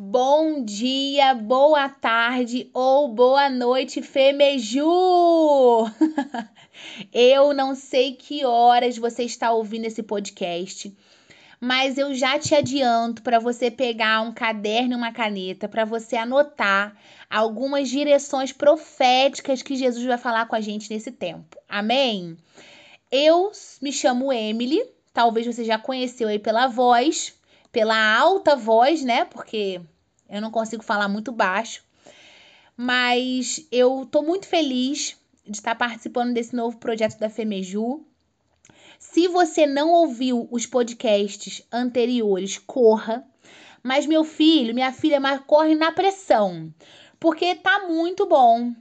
Bom dia, boa tarde ou boa noite, Femeju! eu não sei que horas você está ouvindo esse podcast, mas eu já te adianto para você pegar um caderno e uma caneta para você anotar algumas direções proféticas que Jesus vai falar com a gente nesse tempo. Amém? Eu me chamo Emily, talvez você já conheceu aí pela voz pela alta voz, né? Porque eu não consigo falar muito baixo. Mas eu tô muito feliz de estar participando desse novo projeto da Femeju. Se você não ouviu os podcasts anteriores, corra. Mas meu filho, minha filha, mas corre na pressão, porque tá muito bom.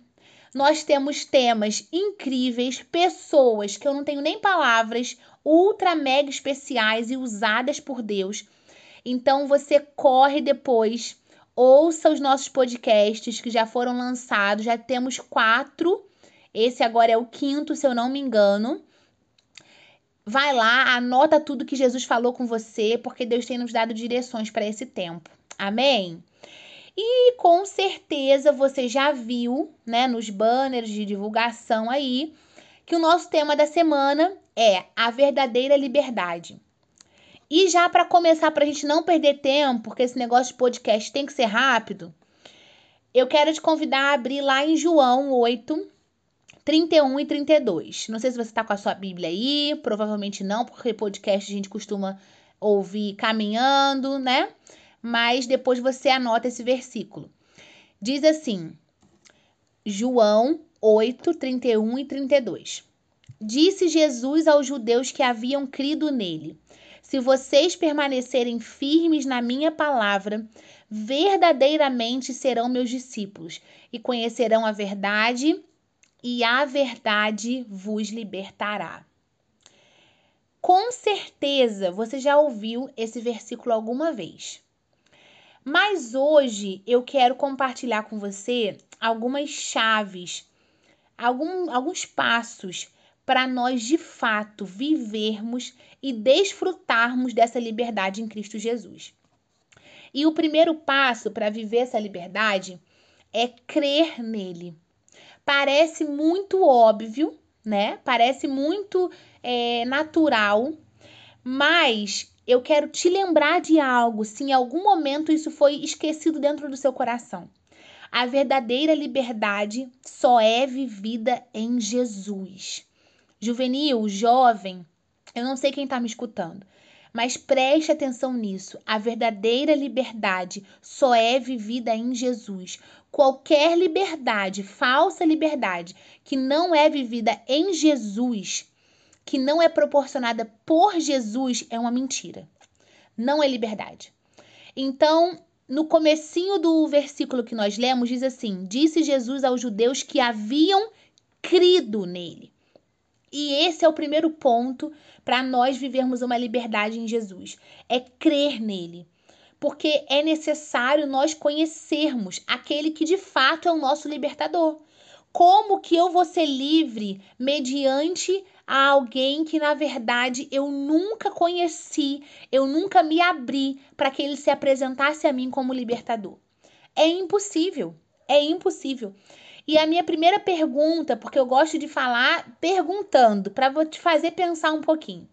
Nós temos temas incríveis, pessoas que eu não tenho nem palavras, ultra mega especiais e usadas por Deus então você corre depois, ouça os nossos podcasts que já foram lançados, já temos quatro. Esse agora é o quinto, se eu não me engano. Vai lá, anota tudo que Jesus falou com você, porque Deus tem nos dado direções para esse tempo. Amém? E com certeza você já viu, né, nos banners de divulgação aí, que o nosso tema da semana é a verdadeira liberdade. E já para começar, para a gente não perder tempo, porque esse negócio de podcast tem que ser rápido, eu quero te convidar a abrir lá em João 8, 31 e 32. Não sei se você está com a sua Bíblia aí, provavelmente não, porque podcast a gente costuma ouvir caminhando, né? Mas depois você anota esse versículo. Diz assim, João 8, 31 e 32. Disse Jesus aos judeus que haviam crido nele se vocês permanecerem firmes na minha palavra, verdadeiramente serão meus discípulos e conhecerão a verdade, e a verdade vos libertará. Com certeza você já ouviu esse versículo alguma vez. Mas hoje eu quero compartilhar com você algumas chaves, algum, alguns passos para nós de fato vivermos e desfrutarmos dessa liberdade em Cristo Jesus. E o primeiro passo para viver essa liberdade é crer nele. Parece muito óbvio, né? Parece muito é, natural, mas eu quero te lembrar de algo, se em algum momento isso foi esquecido dentro do seu coração. A verdadeira liberdade só é vivida em Jesus juvenil, jovem, eu não sei quem está me escutando, mas preste atenção nisso. A verdadeira liberdade só é vivida em Jesus. Qualquer liberdade, falsa liberdade, que não é vivida em Jesus, que não é proporcionada por Jesus, é uma mentira. Não é liberdade. Então, no comecinho do versículo que nós lemos, diz assim: Disse Jesus aos judeus que haviam crido nele. E esse é o primeiro ponto para nós vivermos uma liberdade em Jesus, é crer nele. Porque é necessário nós conhecermos aquele que de fato é o nosso libertador. Como que eu vou ser livre mediante a alguém que na verdade eu nunca conheci, eu nunca me abri para que ele se apresentasse a mim como libertador? É impossível, é impossível. E a minha primeira pergunta, porque eu gosto de falar perguntando, para te fazer pensar um pouquinho.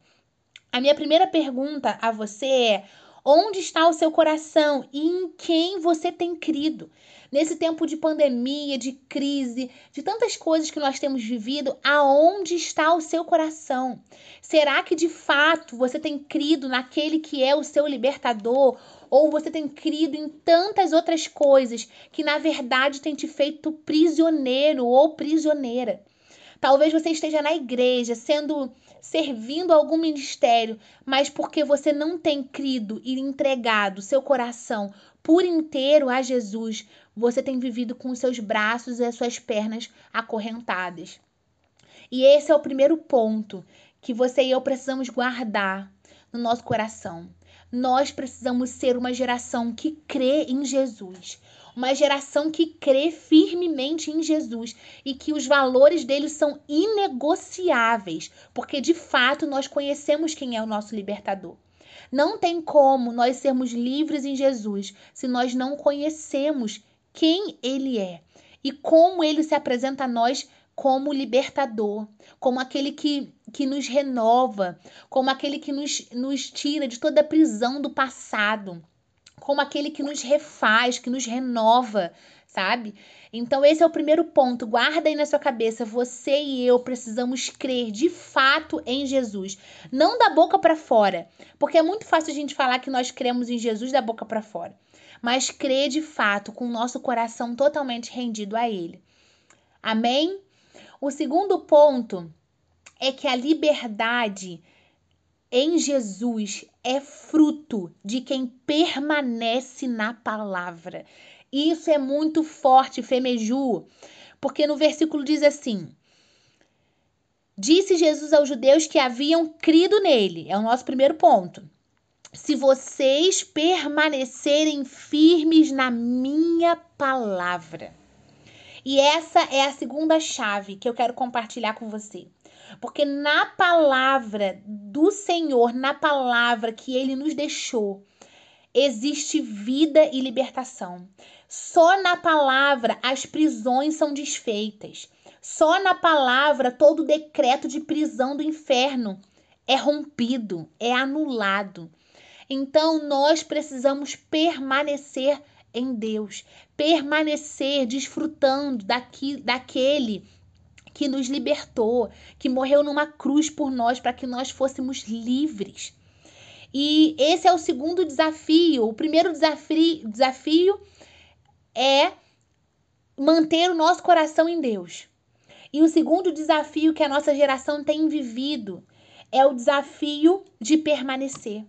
A minha primeira pergunta a você é: onde está o seu coração e em quem você tem crido? Nesse tempo de pandemia, de crise, de tantas coisas que nós temos vivido, aonde está o seu coração? Será que de fato você tem crido naquele que é o seu libertador? Ou você tem crido em tantas outras coisas que na verdade tem te feito prisioneiro ou prisioneira. Talvez você esteja na igreja, sendo servindo algum ministério, mas porque você não tem crido e entregado seu coração por inteiro a Jesus, você tem vivido com os seus braços e as suas pernas acorrentadas. E esse é o primeiro ponto que você e eu precisamos guardar no nosso coração. Nós precisamos ser uma geração que crê em Jesus, uma geração que crê firmemente em Jesus e que os valores dele são inegociáveis, porque de fato nós conhecemos quem é o nosso libertador. Não tem como nós sermos livres em Jesus se nós não conhecemos quem Ele é e como Ele se apresenta a nós como libertador, como aquele que, que nos renova, como aquele que nos, nos tira de toda a prisão do passado, como aquele que nos refaz, que nos renova, sabe? Então, esse é o primeiro ponto. Guarda aí na sua cabeça. Você e eu precisamos crer de fato em Jesus. Não da boca para fora. Porque é muito fácil a gente falar que nós cremos em Jesus da boca para fora. Mas crer de fato, com o nosso coração totalmente rendido a Ele. Amém? O segundo ponto é que a liberdade em Jesus é fruto de quem permanece na palavra. Isso é muito forte, Femeju, porque no versículo diz assim: Disse Jesus aos judeus que haviam crido nele. É o nosso primeiro ponto. Se vocês permanecerem firmes na minha palavra. E essa é a segunda chave que eu quero compartilhar com você. Porque na palavra do Senhor, na palavra que ele nos deixou, existe vida e libertação. Só na palavra as prisões são desfeitas. Só na palavra todo decreto de prisão do inferno é rompido, é anulado. Então nós precisamos permanecer em Deus, permanecer desfrutando daqui, daquele que nos libertou, que morreu numa cruz por nós para que nós fôssemos livres. E esse é o segundo desafio. O primeiro desafio, desafio é manter o nosso coração em Deus. E o segundo desafio que a nossa geração tem vivido é o desafio de permanecer.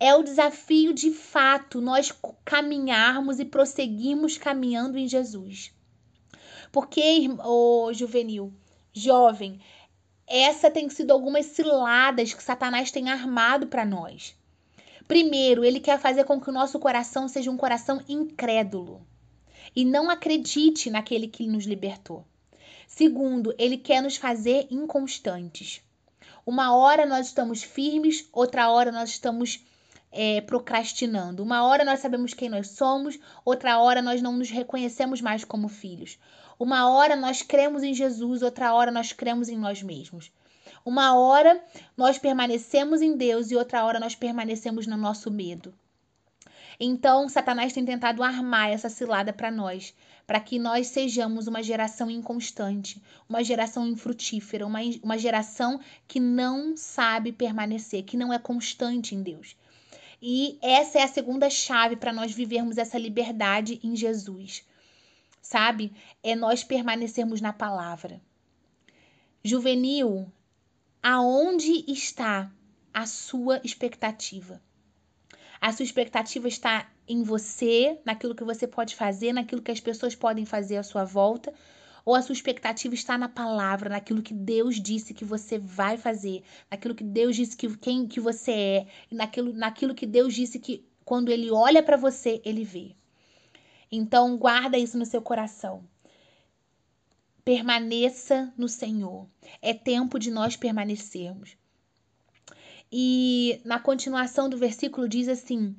É o desafio de fato nós caminharmos e prosseguirmos caminhando em Jesus. Porque, o juvenil, jovem, essa tem sido algumas ciladas que Satanás tem armado para nós. Primeiro, ele quer fazer com que o nosso coração seja um coração incrédulo e não acredite naquele que nos libertou. Segundo, ele quer nos fazer inconstantes. Uma hora nós estamos firmes, outra hora nós estamos é, procrastinando. Uma hora nós sabemos quem nós somos, outra hora nós não nos reconhecemos mais como filhos. Uma hora nós cremos em Jesus, outra hora nós cremos em nós mesmos. Uma hora nós permanecemos em Deus e outra hora nós permanecemos no nosso medo. Então, Satanás tem tentado armar essa cilada para nós, para que nós sejamos uma geração inconstante, uma geração infrutífera, uma, uma geração que não sabe permanecer, que não é constante em Deus. E essa é a segunda chave para nós vivermos essa liberdade em Jesus. Sabe? É nós permanecermos na palavra. Juvenil, aonde está a sua expectativa? A sua expectativa está em você, naquilo que você pode fazer, naquilo que as pessoas podem fazer à sua volta, ou a sua expectativa está na palavra, naquilo que Deus disse que você vai fazer, naquilo que Deus disse que quem que você é, naquilo, naquilo que Deus disse que quando ele olha para você, ele vê. Então guarda isso no seu coração. Permaneça no Senhor. É tempo de nós permanecermos. E na continuação do versículo diz assim: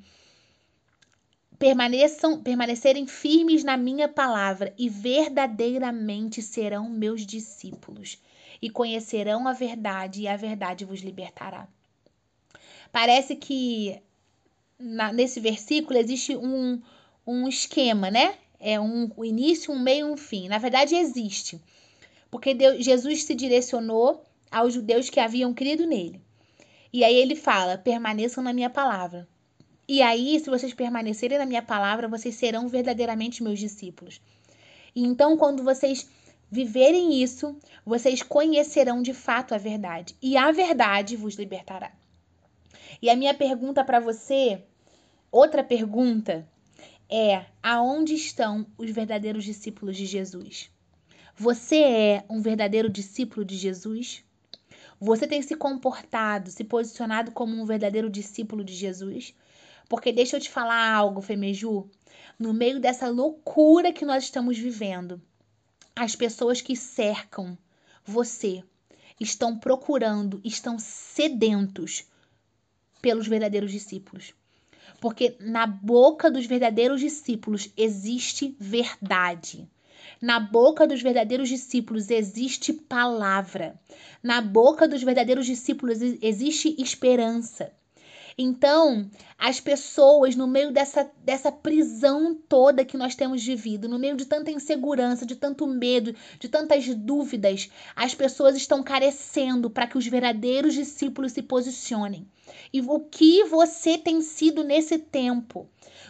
permaneçam, permanecerem firmes na minha palavra e verdadeiramente serão meus discípulos e conhecerão a verdade e a verdade vos libertará. Parece que na, nesse versículo existe um, um esquema, né? é um, um início, um meio e um fim. Na verdade, existe. Porque Deus, Jesus se direcionou aos judeus que haviam crido nele. E aí ele fala: permaneçam na minha palavra. E aí, se vocês permanecerem na minha palavra, vocês serão verdadeiramente meus discípulos. E então, quando vocês viverem isso, vocês conhecerão de fato a verdade. E a verdade vos libertará. E a minha pergunta para você, outra pergunta, é aonde estão os verdadeiros discípulos de Jesus? Você é um verdadeiro discípulo de Jesus? Você tem se comportado, se posicionado como um verdadeiro discípulo de Jesus? Porque deixa eu te falar algo, Femeju. No meio dessa loucura que nós estamos vivendo, as pessoas que cercam você estão procurando, estão sedentos pelos verdadeiros discípulos. Porque na boca dos verdadeiros discípulos existe verdade. Na boca dos verdadeiros discípulos existe palavra. Na boca dos verdadeiros discípulos existe esperança. Então, as pessoas, no meio dessa, dessa prisão toda que nós temos vivido, no meio de tanta insegurança, de tanto medo, de tantas dúvidas, as pessoas estão carecendo para que os verdadeiros discípulos se posicionem. E o que você tem sido nesse tempo?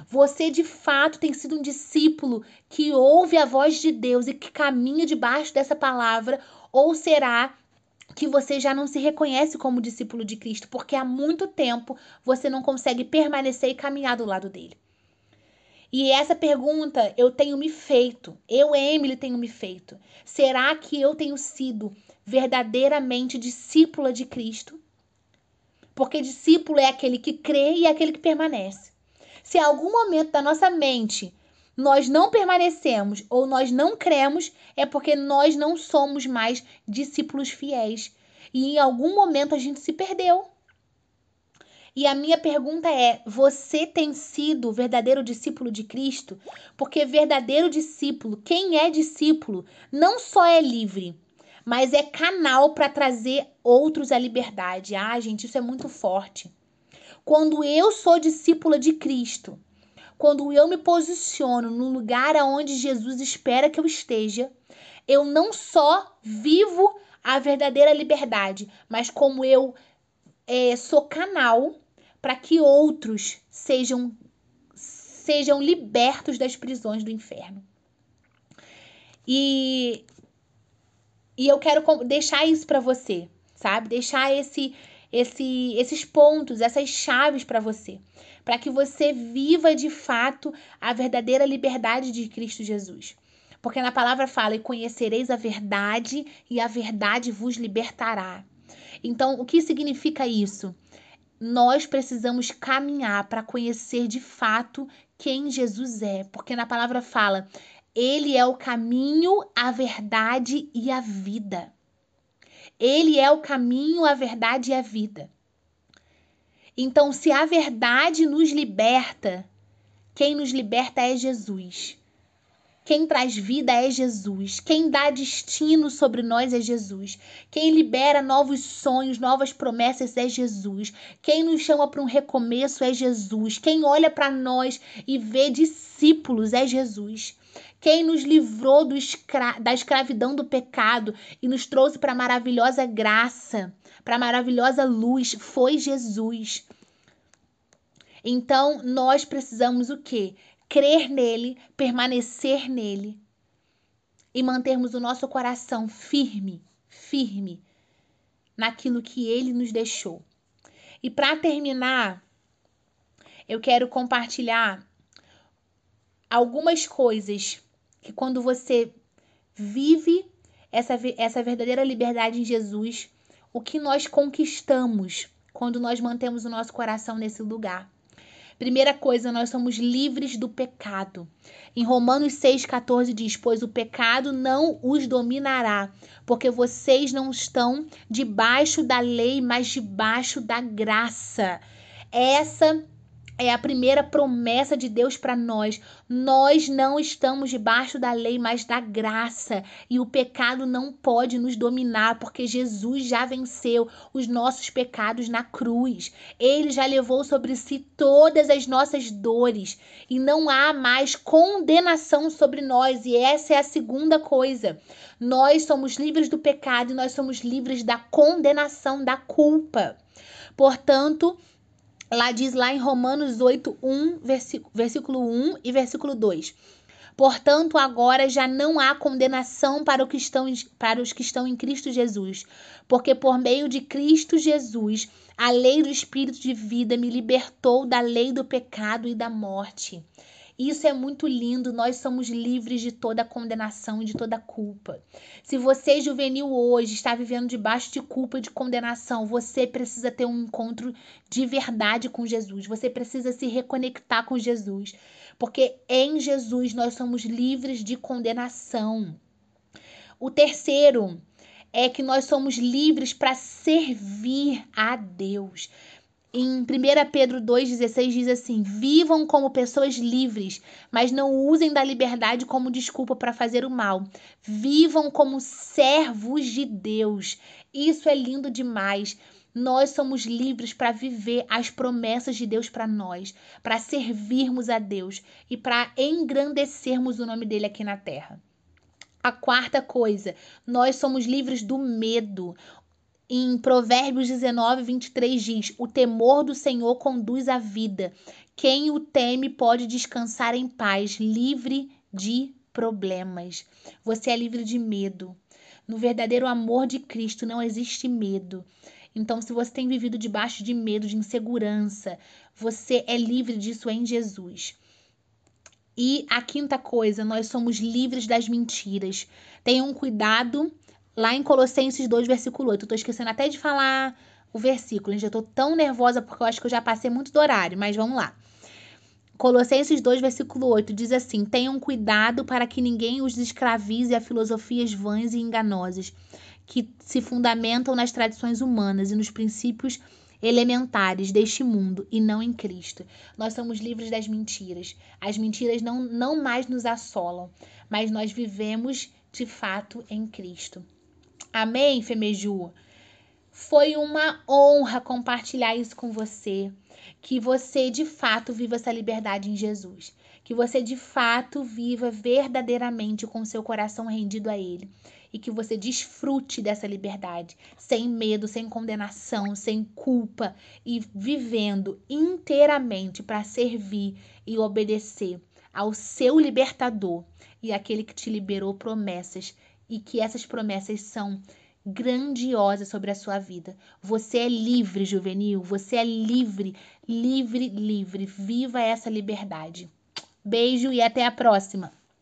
Você de fato tem sido um discípulo que ouve a voz de Deus e que caminha debaixo dessa palavra? Ou será que você já não se reconhece como discípulo de Cristo, porque há muito tempo você não consegue permanecer e caminhar do lado dele. E essa pergunta eu tenho me feito, eu, Emily, tenho me feito. Será que eu tenho sido verdadeiramente discípula de Cristo? Porque discípulo é aquele que crê e é aquele que permanece. Se em algum momento da nossa mente nós não permanecemos ou nós não cremos, é porque nós não somos mais discípulos fiéis. E em algum momento a gente se perdeu. E a minha pergunta é: você tem sido verdadeiro discípulo de Cristo? Porque verdadeiro discípulo, quem é discípulo, não só é livre, mas é canal para trazer outros à liberdade. Ah, gente, isso é muito forte. Quando eu sou discípula de Cristo, quando eu me posiciono no lugar aonde Jesus espera que eu esteja, eu não só vivo a verdadeira liberdade, mas como eu é, sou canal para que outros sejam sejam libertos das prisões do inferno. E e eu quero deixar isso para você, sabe? Deixar esse esse esses pontos, essas chaves para você para que você viva de fato a verdadeira liberdade de Cristo Jesus. Porque na palavra fala: "E conhecereis a verdade, e a verdade vos libertará". Então, o que significa isso? Nós precisamos caminhar para conhecer de fato quem Jesus é, porque na palavra fala: ele é o caminho, a verdade e a vida. Ele é o caminho, a verdade e a vida. Então, se a verdade nos liberta, quem nos liberta é Jesus. Quem traz vida é Jesus. Quem dá destino sobre nós é Jesus. Quem libera novos sonhos, novas promessas é Jesus. Quem nos chama para um recomeço é Jesus. Quem olha para nós e vê discípulos é Jesus. Quem nos livrou escra da escravidão do pecado e nos trouxe para a maravilhosa graça, para a maravilhosa luz, foi Jesus. Então, nós precisamos o quê? Crer nele, permanecer nele e mantermos o nosso coração firme, firme naquilo que ele nos deixou. E para terminar, eu quero compartilhar algumas coisas que quando você vive essa, essa verdadeira liberdade em Jesus, o que nós conquistamos quando nós mantemos o nosso coração nesse lugar. Primeira coisa, nós somos livres do pecado. Em Romanos 6,14 diz: Pois o pecado não os dominará, porque vocês não estão debaixo da lei, mas debaixo da graça. Essa é a primeira promessa de Deus para nós. Nós não estamos debaixo da lei, mas da graça. E o pecado não pode nos dominar, porque Jesus já venceu os nossos pecados na cruz. Ele já levou sobre si todas as nossas dores. E não há mais condenação sobre nós. E essa é a segunda coisa. Nós somos livres do pecado e nós somos livres da condenação, da culpa. Portanto, Lá diz lá em Romanos 8, 1, versículo 1 e versículo 2. Portanto, agora já não há condenação para, que estão, para os que estão em Cristo Jesus, porque por meio de Cristo Jesus, a lei do Espírito de vida me libertou da lei do pecado e da morte. Isso é muito lindo, nós somos livres de toda condenação e de toda culpa. Se você, juvenil, hoje está vivendo debaixo de culpa e de condenação, você precisa ter um encontro de verdade com Jesus. Você precisa se reconectar com Jesus. Porque em Jesus nós somos livres de condenação. O terceiro é que nós somos livres para servir a Deus. Em 1 Pedro 2,16 diz assim: Vivam como pessoas livres, mas não usem da liberdade como desculpa para fazer o mal. Vivam como servos de Deus. Isso é lindo demais. Nós somos livres para viver as promessas de Deus para nós, para servirmos a Deus e para engrandecermos o nome dele aqui na terra. A quarta coisa, nós somos livres do medo. Em Provérbios 19, 23 diz: O temor do Senhor conduz à vida. Quem o teme pode descansar em paz, livre de problemas. Você é livre de medo. No verdadeiro amor de Cristo não existe medo. Então, se você tem vivido debaixo de medo, de insegurança, você é livre disso em Jesus. E a quinta coisa, nós somos livres das mentiras. Tenham cuidado lá em Colossenses 2, versículo 8. Eu tô esquecendo até de falar o versículo, gente. Eu tô tão nervosa porque eu acho que eu já passei muito do horário, mas vamos lá. Colossenses 2, versículo 8 diz assim: Tenham cuidado para que ninguém os escravize a filosofias vãs e enganosas, que se fundamentam nas tradições humanas e nos princípios elementares deste mundo e não em Cristo. Nós somos livres das mentiras. As mentiras não, não mais nos assolam, mas nós vivemos de fato em Cristo. Amém, Femeju? Foi uma honra compartilhar isso com você. Que você de fato viva essa liberdade em Jesus. Que você de fato viva verdadeiramente com seu coração rendido a Ele. E que você desfrute dessa liberdade, sem medo, sem condenação, sem culpa e vivendo inteiramente para servir e obedecer ao seu libertador e aquele que te liberou promessas e que essas promessas são grandiosas sobre a sua vida. Você é livre, juvenil, você é livre, livre, livre. Viva essa liberdade. Beijo e até a próxima.